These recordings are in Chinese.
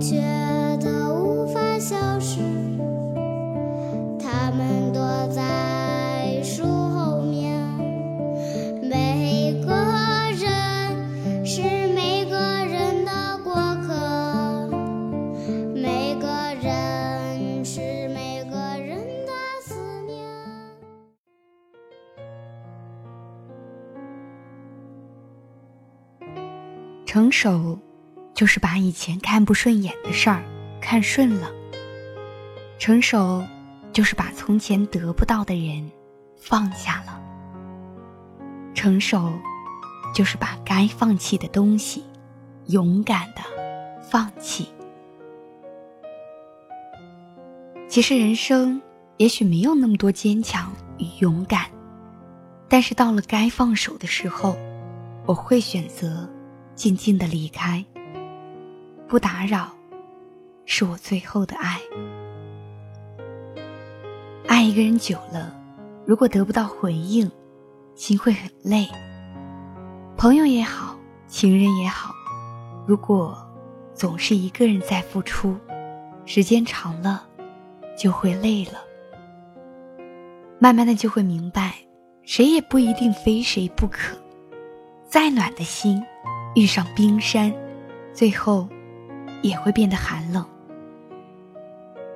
却的无法消失，他们躲在树后面。每个人是每个人的过客，每个人是每个人的思念。成熟，就是把以前看不顺眼的事儿看顺了；成熟，就是把从前得不到的人放下了；成熟，就是把该放弃的东西勇敢的放弃。其实人生也许没有那么多坚强与勇敢，但是到了该放手的时候，我会选择。静静的离开，不打扰，是我最后的爱。爱一个人久了，如果得不到回应，心会很累。朋友也好，情人也好，如果总是一个人在付出，时间长了，就会累了。慢慢的就会明白，谁也不一定非谁不可。再暖的心。遇上冰山，最后也会变得寒冷。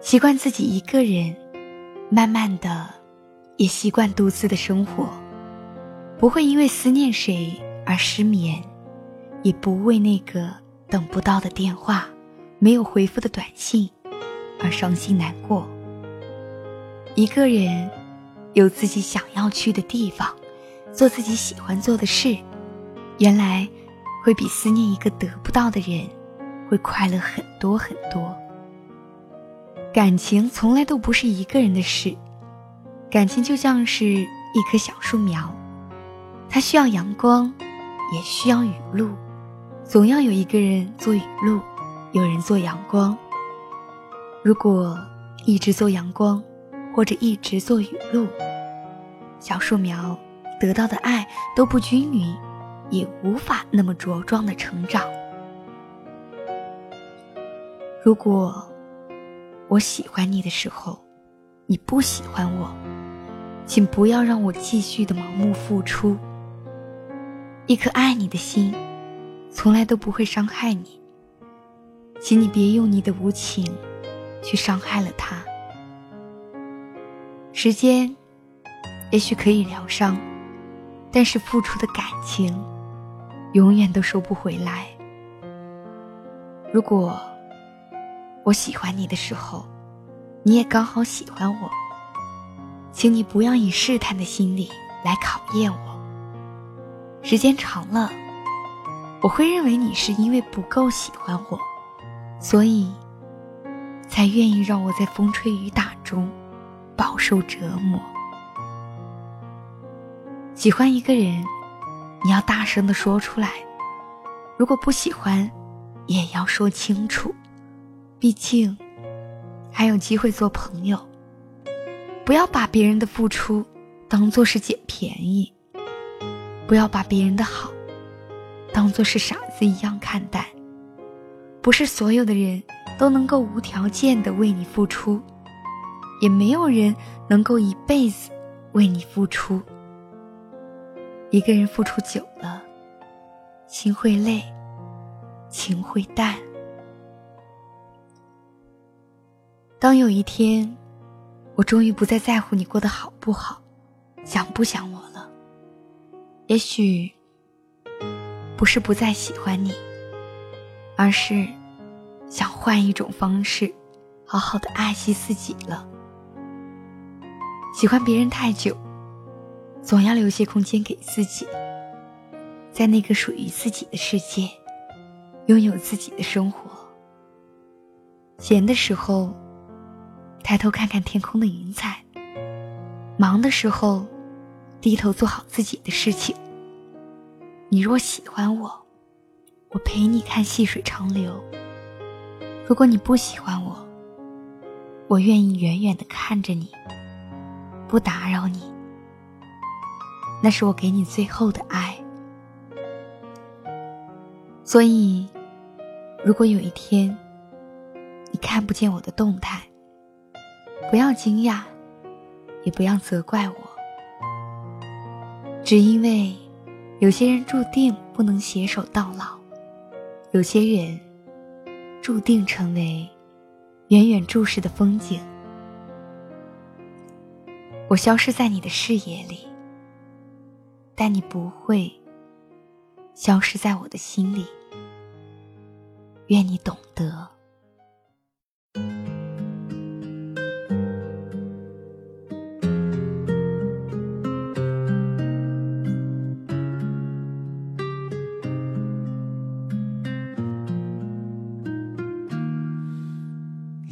习惯自己一个人，慢慢的也习惯独自的生活，不会因为思念谁而失眠，也不为那个等不到的电话、没有回复的短信而伤心难过。一个人有自己想要去的地方，做自己喜欢做的事，原来。会比思念一个得不到的人，会快乐很多很多。感情从来都不是一个人的事，感情就像是一棵小树苗，它需要阳光，也需要雨露，总要有一个人做雨露，有人做阳光。如果一直做阳光，或者一直做雨露，小树苗得到的爱都不均匀。也无法那么茁壮的成长。如果我喜欢你的时候，你不喜欢我，请不要让我继续的盲目付出。一颗爱你的心，从来都不会伤害你。请你别用你的无情，去伤害了他。时间，也许可以疗伤，但是付出的感情。永远都收不回来。如果我喜欢你的时候，你也刚好喜欢我，请你不要以试探的心理来考验我。时间长了，我会认为你是因为不够喜欢我，所以才愿意让我在风吹雨打中饱受折磨。喜欢一个人。你要大声的说出来，如果不喜欢，也要说清楚。毕竟，还有机会做朋友。不要把别人的付出当做是捡便宜，不要把别人的好当做是傻子一样看待。不是所有的人都能够无条件的为你付出，也没有人能够一辈子为你付出。一个人付出久了，心会累，情会淡。当有一天，我终于不再在乎你过得好不好，想不想我了，也许不是不再喜欢你，而是想换一种方式，好好的爱惜自己了。喜欢别人太久。总要留些空间给自己。在那个属于自己的世界，拥有自己的生活。闲的时候，抬头看看天空的云彩；忙的时候，低头做好自己的事情。你若喜欢我，我陪你看细水长流；如果你不喜欢我，我愿意远远的看着你，不打扰你。那是我给你最后的爱。所以，如果有一天你看不见我的动态，不要惊讶，也不要责怪我，只因为有些人注定不能携手到老，有些人注定成为远远注视的风景。我消失在你的视野里，但你不会消失在我的心里。愿你懂得。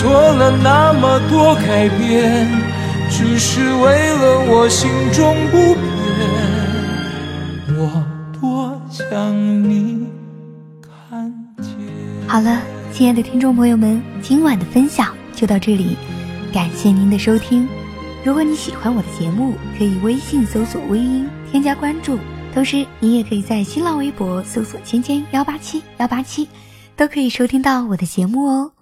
做了那么多改变，只是为了我心中不变。我多想你看见。好了，亲爱的听众朋友们，今晚的分享就到这里，感谢您的收听。如果你喜欢我的节目，可以微信搜索“微音”添加关注，同时你也可以在新浪微博搜索“芊芊幺八七幺八七”，都可以收听到我的节目哦。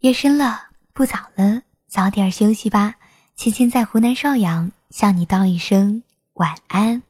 夜深了，不早了，早点休息吧。青青在湖南邵阳向你道一声晚安。